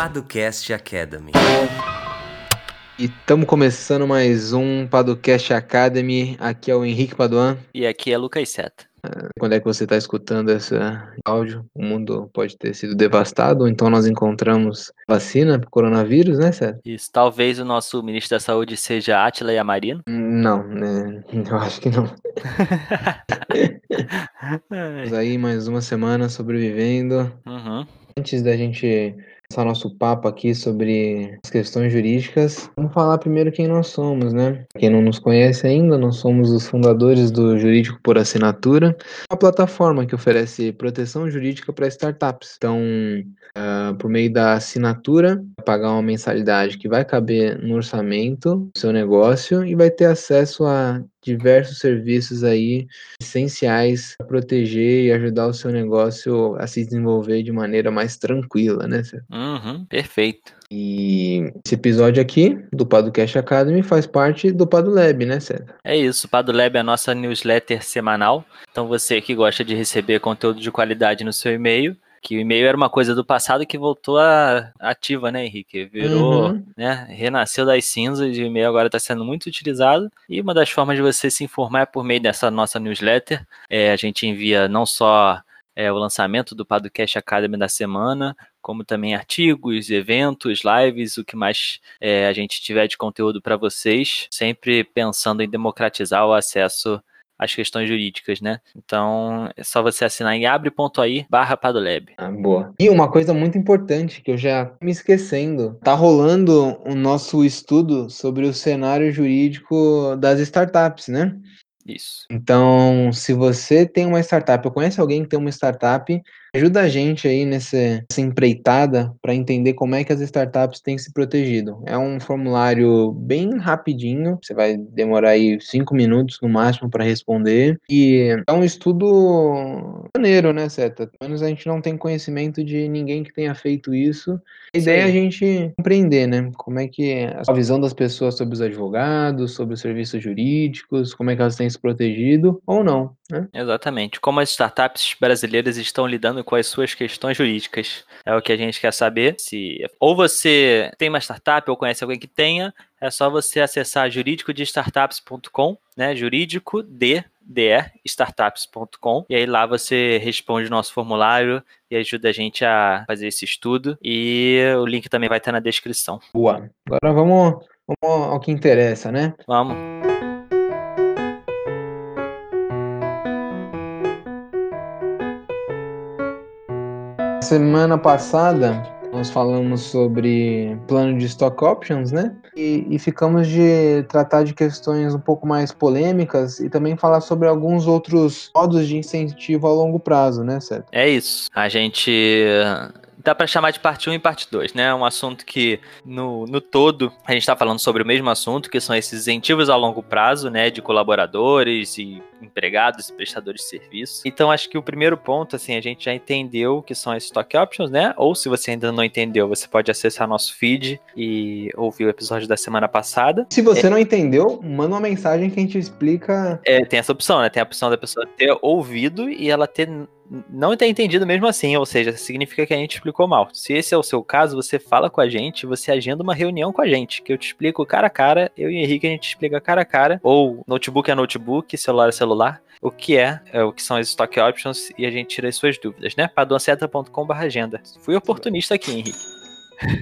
Paducast Academy. E estamos começando mais um Paducast Academy. Aqui é o Henrique Paduan. E aqui é Lucas Seta. Quando é que você está escutando esse áudio? O mundo pode ter sido devastado, ou então nós encontramos vacina para o coronavírus, né, Seta? Isso. Talvez o nosso ministro da Saúde seja Atila Yamarino. Não, né? Eu acho que não. Estamos aí mais uma semana sobrevivendo. Uhum. Antes da gente começar nosso papo aqui sobre as questões jurídicas, vamos falar primeiro quem nós somos, né? Quem não nos conhece ainda, nós somos os fundadores do Jurídico por Assinatura, uma plataforma que oferece proteção jurídica para startups. Então, uh, por meio da assinatura, pagar uma mensalidade que vai caber no orçamento do seu negócio e vai ter acesso a diversos serviços aí essenciais para proteger e ajudar o seu negócio a se desenvolver de maneira mais tranquila, né? Uhum, perfeito. E esse episódio aqui do Padocast Academy faz parte do Padolab, né, César? É isso, o Padolab é a nossa newsletter semanal. Então você que gosta de receber conteúdo de qualidade no seu e-mail, que o e-mail era uma coisa do passado que voltou a ativa, né, Henrique? Virou, Uhum. né, renasceu das cinzas e o e-mail agora está sendo muito utilizado. E uma das formas de você se informar é por meio dessa nossa newsletter. É, a gente envia não só é, o lançamento do Podcast Academy da semana, como também artigos, eventos, lives, o que mais é, a gente tiver de conteúdo para vocês, sempre pensando em democratizar o acesso às questões jurídicas, né? Então é só você assinar em abre.ai barra Padolab. Ah, boa. E uma coisa muito importante que eu já me esquecendo, tá rolando o nosso estudo sobre o cenário jurídico das startups, né? Isso. Então, se você tem uma startup, ou conhece alguém que tem uma startup, ajuda a gente aí nessa, nessa empreitada para entender como é que as startups têm se protegido. É um formulário bem rapidinho, você vai demorar aí cinco minutos no máximo para responder. E é um estudo maneiro, né, Seta? Pelo menos a gente não tem conhecimento de ninguém que tenha feito isso. A ideia é a Sim. gente compreender, né? Como é que é a visão das pessoas sobre os advogados, sobre os serviços jurídicos, como é que elas têm se protegido ou não, né? Exatamente. Como as startups brasileiras estão lidando com as suas questões jurídicas. É o que a gente quer saber. Se ou você tem uma startup ou conhece alguém que tenha, é só você acessar juridicodestartups.com, né? Jurídico de de startups.com e aí lá você responde o nosso formulário e ajuda a gente a fazer esse estudo e o link também vai estar na descrição. Boa. Agora vamos, vamos ao que interessa, né? Vamos. Semana passada nós falamos sobre plano de stock options, né? E, e ficamos de tratar de questões um pouco mais polêmicas e também falar sobre alguns outros modos de incentivo a longo prazo, né, certo? É isso. A gente dá para chamar de parte 1 e parte 2, né? Um assunto que, no, no todo, a gente está falando sobre o mesmo assunto, que são esses incentivos a longo prazo, né? De colaboradores e empregados e prestadores de serviço. Então, acho que o primeiro ponto, assim, a gente já entendeu o que são as stock options, né? Ou se você ainda não entendeu, você pode acessar nosso feed e ouvir o episódio da semana passada. Se você não entendeu, manda uma mensagem que a gente explica. É, tem essa opção, né? Tem a opção da pessoa ter ouvido e ela ter não ter entendido mesmo assim, ou seja, significa que a gente explicou mal. Se esse é o seu caso, você fala com a gente, você agenda uma reunião com a gente, que eu te explico cara a cara, eu e Henrique a gente explica cara a cara, ou notebook é notebook, celular é celular, o que é, é o que são as stock options e a gente tira as suas dúvidas, né? paduanceta.com.br agenda. Fui oportunista aqui, Henrique.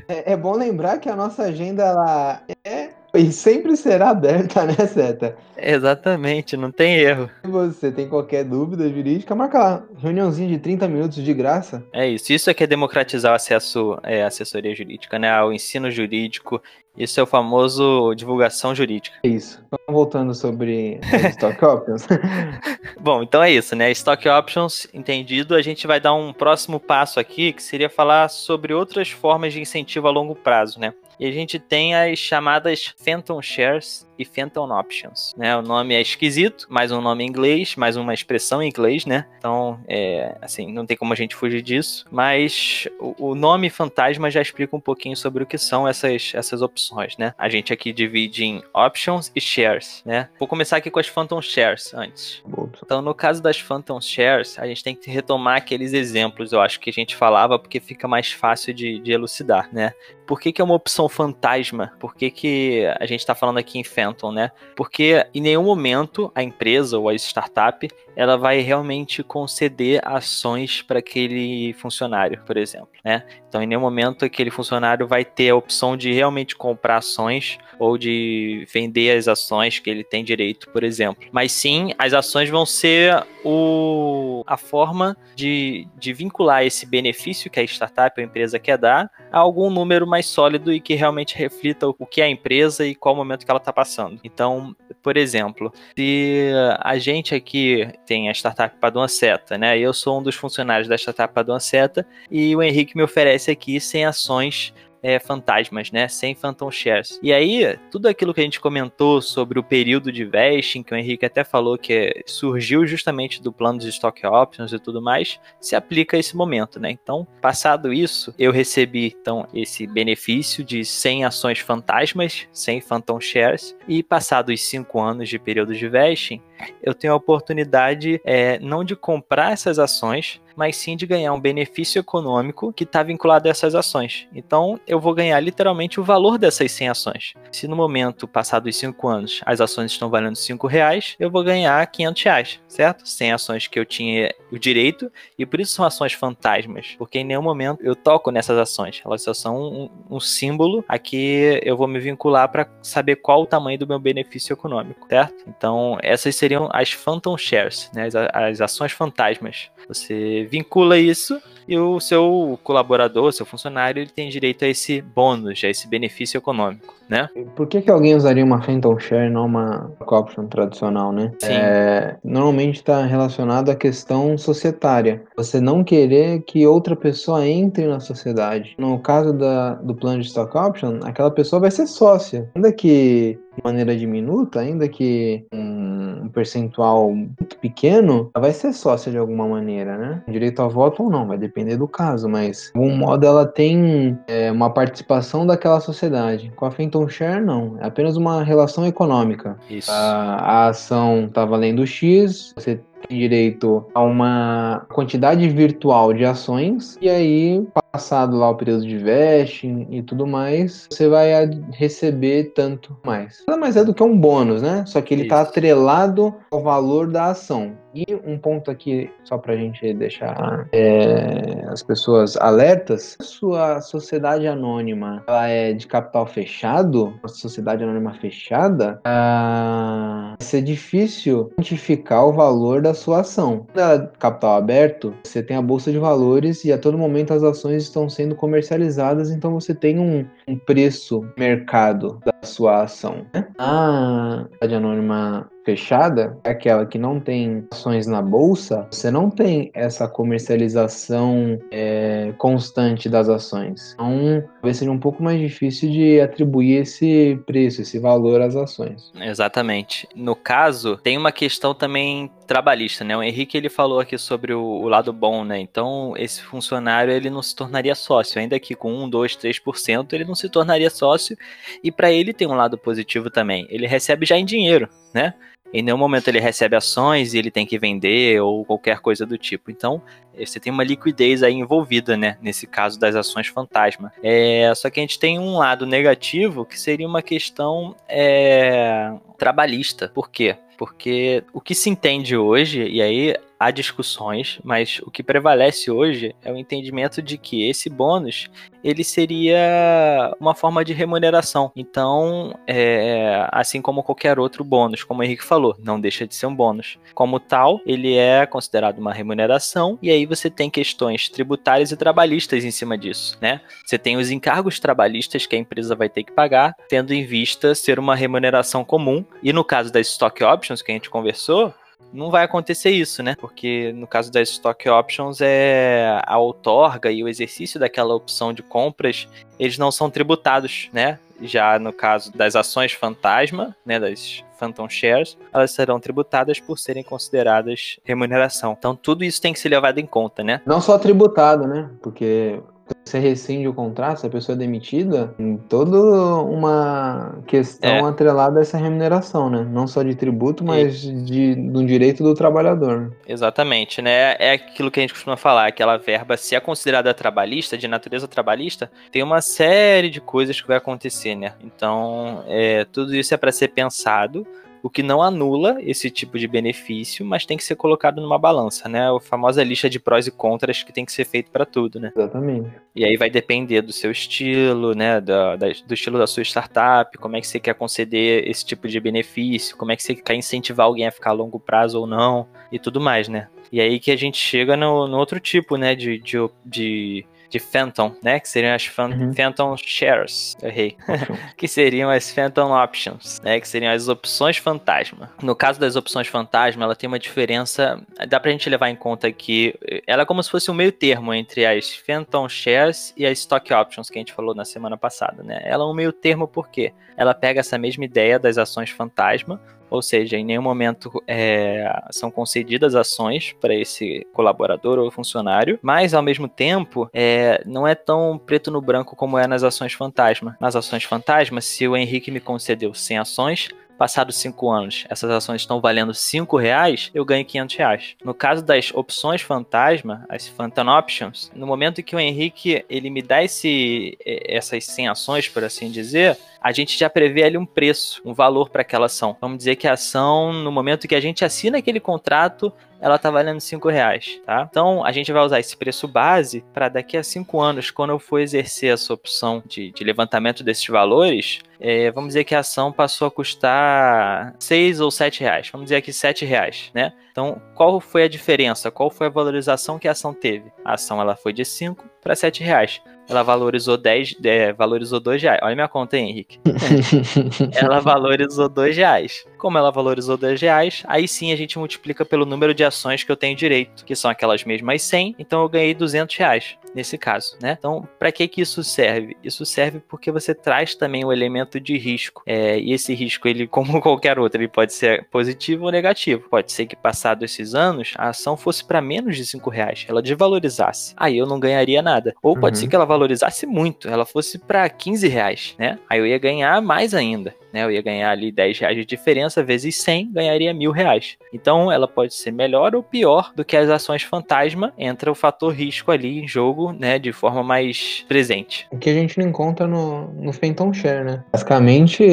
É, é bom lembrar que a nossa agenda ela é e sempre será aberta, né, Seta? Exatamente, não tem erro. Se você tem qualquer dúvida jurídica, marca lá. Reuniãozinha de 30 minutos de graça. É isso. Isso é que é democratizar o acesso é, à assessoria jurídica, né? Ao ensino jurídico. Isso é o famoso divulgação jurídica. É isso. Então, voltando sobre stock options. Bom, então é isso, né? Stock options, entendido. A gente vai dar um próximo passo aqui, que seria falar sobre outras formas de incentivo a longo prazo, né? E a gente tem as chamadas Phantom Shares, e Phantom Options. Né? O nome é esquisito, mais um nome em inglês, mais uma expressão em inglês, né? Então, é, assim, não tem como a gente fugir disso. Mas o, o nome fantasma já explica um pouquinho sobre o que são essas, essas opções, né? A gente aqui divide em options e shares, né? Vou começar aqui com as Phantom Shares antes. Então, no caso das Phantom Shares, a gente tem que retomar aqueles exemplos, eu acho que a gente falava, porque fica mais fácil de, de elucidar, né? Por que, que é uma opção fantasma? Por que, que a gente está falando aqui em Phantom, né? Porque em nenhum momento a empresa ou a startup ela vai realmente conceder ações para aquele funcionário, por exemplo, né? Então, em nenhum momento aquele funcionário vai ter a opção de realmente comprar ações ou de vender as ações que ele tem direito, por exemplo. Mas sim, as ações vão ser o, a forma de, de vincular esse benefício que a startup ou a empresa quer dar algum número mais sólido e que realmente reflita o que é a empresa e qual momento que ela está passando. Então, por exemplo, se a gente aqui tem a startup Padua Seta, né? Eu sou um dos funcionários da startup Padua Seta e o Henrique me oferece aqui 100 ações é, fantasmas, né? Sem Phantom Shares. E aí, tudo aquilo que a gente comentou sobre o período de vesting, que o Henrique até falou que surgiu justamente do plano de stock options e tudo mais, se aplica a esse momento, né? Então, passado isso, eu recebi então esse benefício de 100 ações fantasmas, 100 Phantom Shares, e passados os 5 anos de período de vesting, eu tenho a oportunidade é, não de comprar essas ações, mas sim de ganhar um benefício econômico que está vinculado a essas ações. Então, eu vou ganhar literalmente o valor dessas 100 ações. Se no momento, passados 5 anos, as ações estão valendo 5 reais, eu vou ganhar 500 reais, certo? 100 ações que eu tinha o direito, e por isso são ações fantasmas, porque em nenhum momento eu toco nessas ações. Elas só são um, um símbolo a que eu vou me vincular para saber qual o tamanho do meu benefício econômico, certo? Então, essas seriam as Phantom Shares, né? as, as ações fantasmas. Você vincula isso e o seu colaborador, seu funcionário, ele tem direito a esse bônus, a esse benefício econômico, né? Por que, que alguém usaria uma Phantom Share não uma option tradicional, né? Sim. É, normalmente está relacionado à questão societária. Você não querer que outra pessoa entre na sociedade. No caso da, do plano de stock option, aquela pessoa vai ser sócia. Ainda que maneira diminuta, ainda que um, percentual muito pequeno, ela vai ser sócia de alguma maneira, né? Direito a voto ou não, vai depender do caso, mas de algum modo ela tem é, uma participação daquela sociedade. Com a Phantom Share, não. É apenas uma relação econômica. Isso. A, a ação está valendo X, você tem direito a uma quantidade virtual de ações, e aí, passado lá o período de vesting e tudo mais, você vai receber tanto mais. Nada mais é do que um bônus, né? Só que ele está atrelado ao valor da ação. E um ponto aqui, só para a gente deixar é, as pessoas alertas, sua sociedade anônima ela é de capital fechado, uma sociedade anônima fechada, ah, vai ser difícil identificar o valor da sua ação. Quando ela é capital aberto, você tem a bolsa de valores e a todo momento as ações estão sendo comercializadas, então você tem um, um preço mercado da sua ação. Né? A sociedade anônima fechada, é aquela que não tem ações na bolsa, você não tem essa comercialização é, constante das ações. Então, talvez seja um pouco mais difícil de atribuir esse preço, esse valor às ações. Exatamente. No caso, tem uma questão também trabalhista, né? O Henrique ele falou aqui sobre o, o, lado bom, né? Então, esse funcionário ele não se tornaria sócio, ainda que com 1, 2, 3% ele não se tornaria sócio, e para ele tem um lado positivo também. Ele recebe já em dinheiro, né? Em nenhum momento ele recebe ações e ele tem que vender ou qualquer coisa do tipo. Então, você tem uma liquidez aí envolvida, né? Nesse caso das ações fantasma. É, só que a gente tem um lado negativo que seria uma questão é, trabalhista. Por quê? Porque o que se entende hoje, e aí há discussões, mas o que prevalece hoje é o entendimento de que esse bônus ele seria uma forma de remuneração. Então, é, assim como qualquer outro bônus, como o Henrique falou, não deixa de ser um bônus. Como tal, ele é considerado uma remuneração e aí você tem questões tributárias e trabalhistas em cima disso, né? Você tem os encargos trabalhistas que a empresa vai ter que pagar, tendo em vista ser uma remuneração comum. E no caso das stock options que a gente conversou, não vai acontecer isso, né? Porque no caso das stock options, é a outorga e o exercício daquela opção de compras, eles não são tributados, né? Já no caso das ações fantasma, né, das Phantom Shares, elas serão tributadas por serem consideradas remuneração. Então tudo isso tem que ser levado em conta, né? Não só tributado, né? Porque você rescinde o contrato, se a pessoa é demitida, tem toda uma questão é. atrelada a essa remuneração, né? Não só de tributo, mas e... de, do direito do trabalhador. Exatamente, né? É aquilo que a gente costuma falar, aquela verba, se é considerada trabalhista, de natureza trabalhista, tem uma série de coisas que vai acontecer, né? Então, é, tudo isso é para ser pensado o que não anula esse tipo de benefício, mas tem que ser colocado numa balança, né? A famosa lista de prós e contras que tem que ser feito para tudo, né? Exatamente. E aí vai depender do seu estilo, né? Da, da, do estilo da sua startup, como é que você quer conceder esse tipo de benefício, como é que você quer incentivar alguém a ficar a longo prazo ou não, e tudo mais, né? E aí que a gente chega no, no outro tipo, né? de, de, de de Phantom, né? Que seriam as uhum. Phantom Shares, errei. que seriam as Phantom Options, né? Que seriam as opções fantasma. No caso das opções fantasma, ela tem uma diferença, dá pra gente levar em conta que ela é como se fosse um meio termo entre as Phantom Shares e as Stock Options que a gente falou na semana passada, né? Ela é um meio termo porque ela pega essa mesma ideia das ações fantasma, ou seja, em nenhum momento é, são concedidas ações para esse colaborador ou funcionário, mas ao mesmo tempo é, não é tão preto no branco como é nas ações fantasma. Nas ações fantasma, se o Henrique me concedeu 100 ações, passados cinco anos, essas ações estão valendo cinco reais, eu ganho 500 reais. No caso das opções fantasma, as Phantom Options, no momento em que o Henrique ele me dá esse, essas 100 ações, por assim dizer, a gente já prevê ali um preço, um valor para aquela ação. Vamos dizer que a ação, no momento que a gente assina aquele contrato, ela está valendo 5 reais, tá? Então a gente vai usar esse preço base para daqui a 5 anos, quando eu for exercer essa opção de, de levantamento desses valores, é, vamos dizer que a ação passou a custar 6 ou 7 reais. Vamos dizer aqui 7 reais, né? Então, qual foi a diferença? Qual foi a valorização que a ação teve? A ação ela foi de 5 para 7 reais ela valorizou 10, é, valorizou 2 reais. Olha minha conta, hein, Henrique. ela valorizou 2 reais. Como ela valorizou 2 reais, aí sim a gente multiplica pelo número de ações que eu tenho direito, que são aquelas mesmas 100, então eu ganhei 200 reais nesse caso, né? Então, para que que isso serve? Isso serve porque você traz também o elemento de risco. É, e esse risco, ele, como qualquer outro, ele pode ser positivo ou negativo. Pode ser que passado esses anos, a ação fosse para menos de 5 reais, ela desvalorizasse. Aí eu não ganharia nada. Ou pode uhum. ser que ela valorizasse muito, ela fosse para 15 reais, né? Aí eu ia ganhar mais ainda. Né, eu ia ganhar ali 10 reais de diferença, vezes 100, ganharia mil reais. Então ela pode ser melhor ou pior do que as ações fantasma, entra o fator risco ali em jogo, né, de forma mais presente. O que a gente não encontra no, no Phantom Share, né? Basicamente,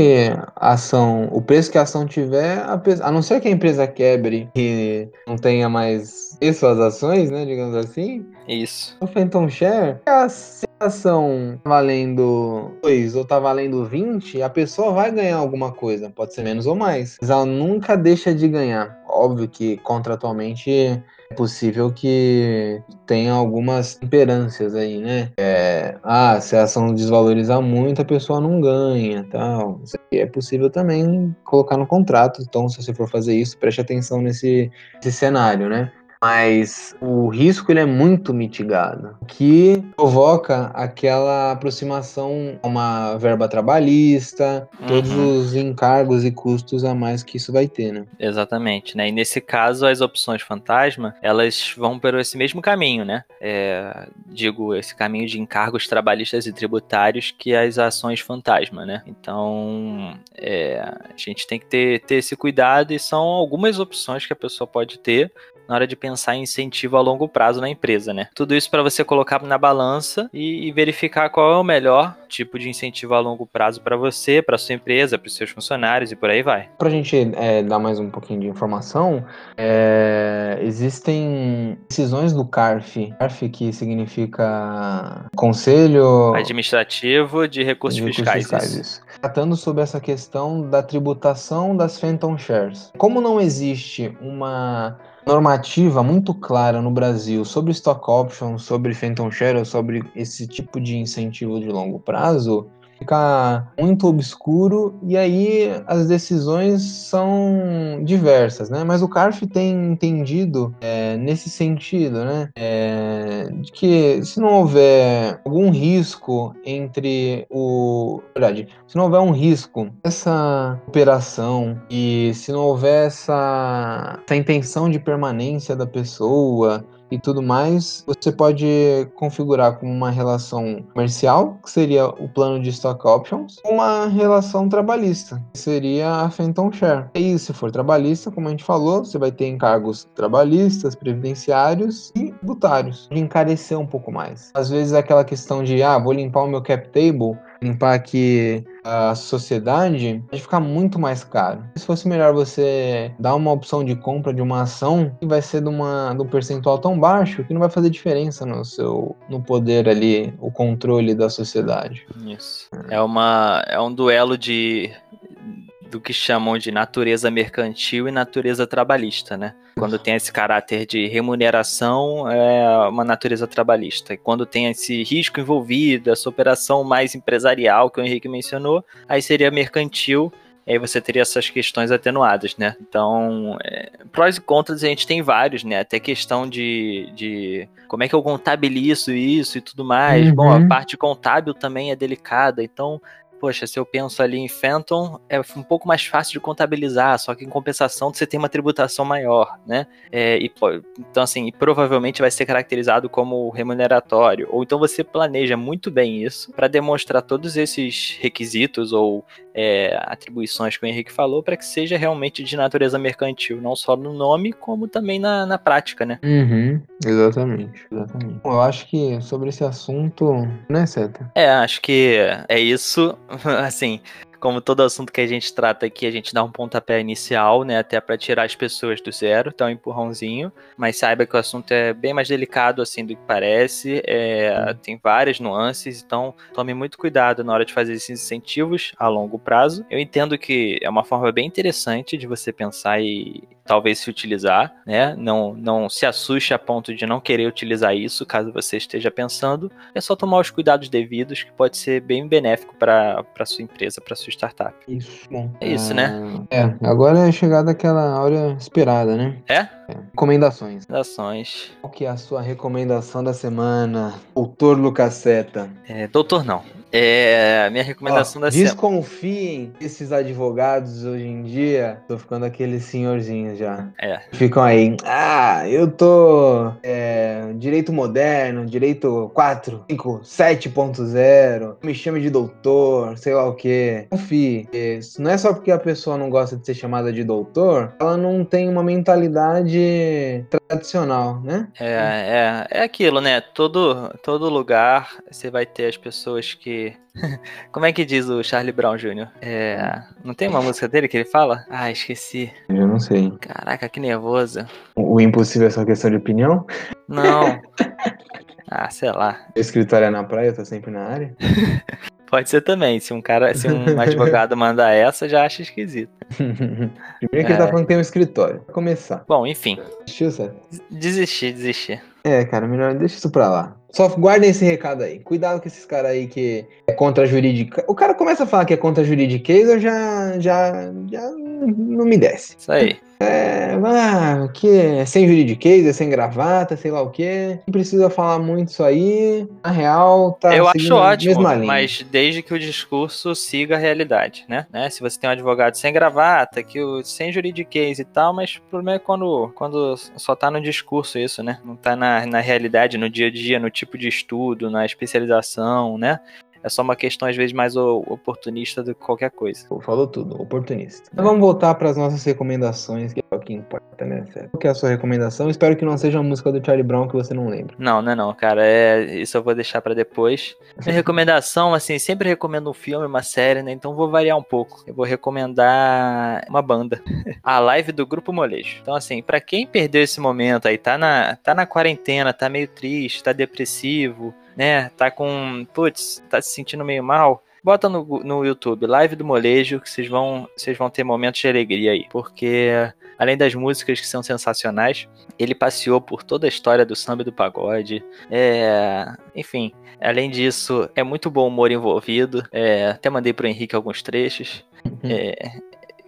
a ação, o preço que a ação tiver, a, não ser que a empresa quebre e não tenha mais suas ações, né, digamos assim. Isso. O Phantom Share, se a ação tá valendo 2 ou tá valendo 20, a pessoa vai ganhar alguma coisa, pode ser menos ou mais. Mas ela nunca deixa de ganhar. Óbvio que contratualmente é possível que tenha algumas imperâncias aí, né? É, ah, se a ação desvalorizar muito, a pessoa não ganha, tal. Isso aqui é possível também colocar no contrato. Então, se você for fazer isso, preste atenção nesse, nesse cenário, né? Mas o risco ele é muito mitigado, que provoca aquela aproximação a uma verba trabalhista, uhum. todos os encargos e custos a mais que isso vai ter, né? Exatamente, né? E nesse caso as opções fantasma elas vão por esse mesmo caminho, né? É, digo esse caminho de encargos trabalhistas e tributários que as ações fantasma, né? Então é, a gente tem que ter, ter esse cuidado e são algumas opções que a pessoa pode ter na hora de pensar em incentivo a longo prazo na empresa, né? Tudo isso para você colocar na balança e, e, verificar qual é o melhor tipo de incentivo a longo prazo para você, para sua empresa, para os seus funcionários e por aí vai. Para a gente é, dar mais um pouquinho de informação, é, existem decisões do CARF, CARF que significa Conselho Administrativo de Recursos, de recursos Fiscais. fiscais isso. Tratando sobre essa questão da tributação das Phantom Shares. Como não existe uma normativa muito clara no Brasil sobre stock options, sobre phantom share, sobre esse tipo de incentivo de longo prazo, fica muito obscuro e aí as decisões são diversas, né? Mas o CARF tem entendido é, nesse sentido, né? É, de que se não houver algum risco entre o. Verdade, se não houver um risco essa operação e se não houver essa, essa intenção de permanência da pessoa, e tudo mais, você pode configurar como uma relação comercial, que seria o plano de stock options, uma relação trabalhista, que seria a Phantom Share. E se for trabalhista, como a gente falou, você vai ter encargos trabalhistas, previdenciários e tributários, de encarecer um pouco mais. Às vezes é aquela questão de, ah, vou limpar o meu cap table, limpar aqui a sociedade, vai ficar muito mais caro. Se fosse melhor você dar uma opção de compra de uma ação que vai ser de, uma, de um percentual tão baixo que não vai fazer diferença no seu no poder ali, o controle da sociedade. Isso. É uma é um duelo de do que chamam de natureza mercantil e natureza trabalhista, né? Quando tem esse caráter de remuneração, é uma natureza trabalhista. E quando tem esse risco envolvido, essa operação mais empresarial que o Henrique mencionou, aí seria mercantil e aí você teria essas questões atenuadas, né? Então, é, prós e contras a gente tem vários, né? Até questão de, de como é que eu contabilizo isso e tudo mais. Uhum. Bom, a parte contábil também é delicada, então poxa, se eu penso ali em Phantom, é um pouco mais fácil de contabilizar, só que em compensação você tem uma tributação maior, né? É, e, então, assim, provavelmente vai ser caracterizado como remuneratório. Ou então você planeja muito bem isso para demonstrar todos esses requisitos ou é, atribuições que o Henrique falou para que seja realmente de natureza mercantil, não só no nome, como também na, na prática, né? Uhum, exatamente, exatamente. Eu acho que sobre esse assunto, né, Seta? É, acho que é isso. assim, como todo assunto que a gente trata aqui, a gente dá um pontapé inicial, né? Até para tirar as pessoas do zero, então um empurrãozinho. Mas saiba que o assunto é bem mais delicado assim do que parece. É, tem várias nuances, então tome muito cuidado na hora de fazer esses incentivos a longo prazo. Eu entendo que é uma forma bem interessante de você pensar e talvez se utilizar, né? Não, não se assuste a ponto de não querer utilizar isso, caso você esteja pensando. É só tomar os cuidados devidos, que pode ser bem benéfico para sua empresa, para sua startup. Isso, bom. É isso, né? É, agora é chegada aquela hora esperada, né? É? Recomendações. Recomendações. Qual que é a sua recomendação da semana, doutor Lucaseta? É, doutor não. É, minha recomendação Ó, da semana. Desconfiem desses advogados hoje em dia. Tô ficando aqueles senhorzinhos já. É. Ficam aí. Ah, eu tô. É, direito moderno, direito 4, 5, 7.0. Me chame de doutor, sei lá o que. Confie. Não é só porque a pessoa não gosta de ser chamada de doutor, ela não tem uma mentalidade tradicional, né? É, é, é aquilo, né? Todo, todo lugar você vai ter as pessoas que Como é que diz o Charlie Brown Jr.? É... Não tem uma música dele que ele fala? Ah, esqueci. Eu não sei. Caraca, que nervoso. O impossível é só questão de opinião? Não. ah, sei lá. O escritório é na praia, tá sempre na área? Pode ser também. Se um cara, se um advogado mandar essa, já acha esquisito. Primeiro que é... ele tá falando que tem um escritório. Pra começar. Bom, enfim. Desistiu, certo? Desistir, desistir. É, cara, melhor deixa isso pra lá. Só guardem esse recado aí. Cuidado com esses caras aí que é contra a jurídica. O cara começa a falar que é contra a juridiquês, eu já, já, já não me desce. Isso aí. É, ah, que é sem juridiquês, é sem gravata, sei lá o que. Não precisa falar muito isso aí. Na real, tá. Eu acho ótimo, mas desde que o discurso siga a realidade, né? né? Se você tem um advogado sem gravata, que o, sem juridiquês e tal, mas o problema é quando, quando só tá no discurso isso, né? Não tá na, na realidade, no dia a dia, no tipo de estudo, na especialização, né? É só uma questão, às vezes, mais oportunista do que qualquer coisa. Falou tudo, oportunista. Então vamos voltar para as nossas recomendações, que é o que importa, né, Fé? Qual que é a sua recomendação? Espero que não seja a música do Charlie Brown que você não lembra. Não, não é não, cara. É, isso eu vou deixar para depois. Minha recomendação, assim, sempre recomendo um filme, uma série, né? Então vou variar um pouco. Eu vou recomendar uma banda. a live do Grupo Molejo. Então, assim, para quem perdeu esse momento aí, tá na, tá na quarentena, tá meio triste, tá depressivo, né, tá com, putz, tá se sentindo meio mal, bota no, no YouTube, live do molejo, que vocês vão, vocês vão ter momentos de alegria aí, porque além das músicas que são sensacionais, ele passeou por toda a história do samba e do pagode. É, enfim, além disso, é muito bom humor envolvido. É, até mandei pro Henrique alguns trechos. Uhum. É,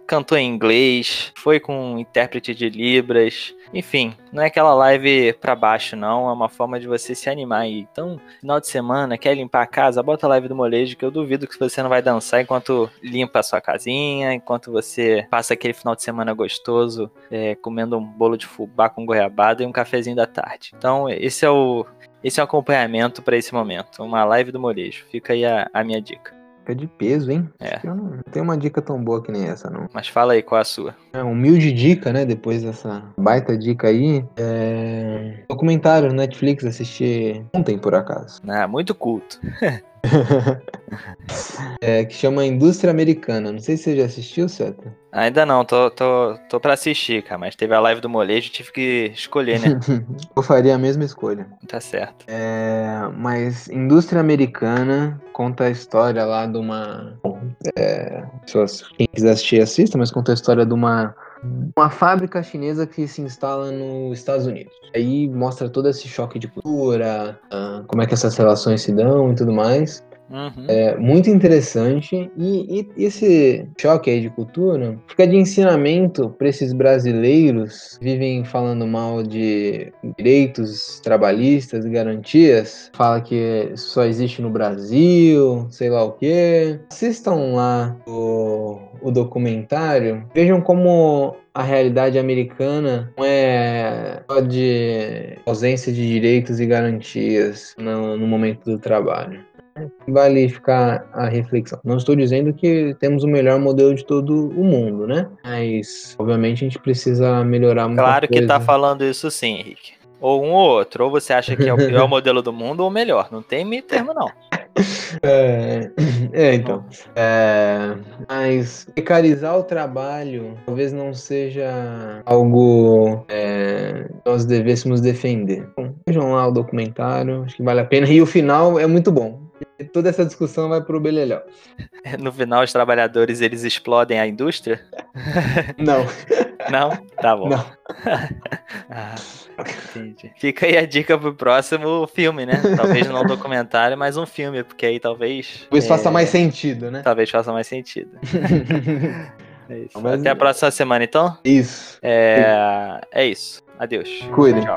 cantou em inglês, foi com um intérprete de Libras. Enfim, não é aquela live pra baixo, não. É uma forma de você se animar aí. Então, final de semana, quer limpar a casa? Bota a live do molejo, que eu duvido que você não vai dançar enquanto limpa a sua casinha, enquanto você passa aquele final de semana gostoso, é, comendo um bolo de fubá com goiabada e um cafezinho da tarde. Então, esse é o. Esse é o acompanhamento para esse momento, uma live do molejo. Fica aí a, a minha dica. Fica de peso, hein? É. Eu não não tenho uma dica tão boa que nem essa, não. Mas fala aí qual é a sua. É, humilde dica, né? Depois dessa baita dica aí. É... Documentário no Netflix, assisti ontem, por acaso. Ah, muito culto. É, que chama Indústria Americana. Não sei se você já assistiu, Seta. Ainda não, tô, tô, tô pra assistir, cara, mas teve a live do molejo, tive que escolher, né? Eu faria a mesma escolha. tá certo. É, mas Indústria Americana conta a história lá de uma. bom, é, quem quiser assistir, assista, mas conta a história de uma. Uma fábrica chinesa que se instala nos Estados Unidos. Aí mostra todo esse choque de cultura, ah, como é que essas relações se dão e tudo mais. Uhum. É muito interessante e, e esse choque aí de cultura fica de ensinamento para esses brasileiros que vivem falando mal de direitos trabalhistas e garantias, fala que só existe no Brasil, sei lá o quê. Assistam lá o, o documentário, vejam como a realidade americana não é só de ausência de direitos e garantias no, no momento do trabalho vale ficar a reflexão. Não estou dizendo que temos o melhor modelo de todo o mundo, né? Mas, obviamente, a gente precisa melhorar muita Claro que coisa. tá falando isso sim, Henrique. Ou um ou outro. Ou você acha que é o pior modelo do mundo ou o melhor. Não tem meio termo, não. É, é, então. É, mas precarizar o trabalho talvez não seja algo é, que nós devêssemos defender. Bom, vejam lá o documentário, acho que vale a pena. E o final é muito bom. Toda essa discussão vai pro Beleléu. No final, os trabalhadores eles explodem a indústria? Não, Não? Tá bom. não. Ah, entendi. Fica aí a dica pro próximo filme, né? Talvez não um documentário, mas um filme, porque aí talvez. Talvez é, faça mais sentido, né? Talvez faça mais sentido. É isso. Mas- Até a próxima semana, então. Isso. É, é isso. Adeus. Cuidem. Tchau.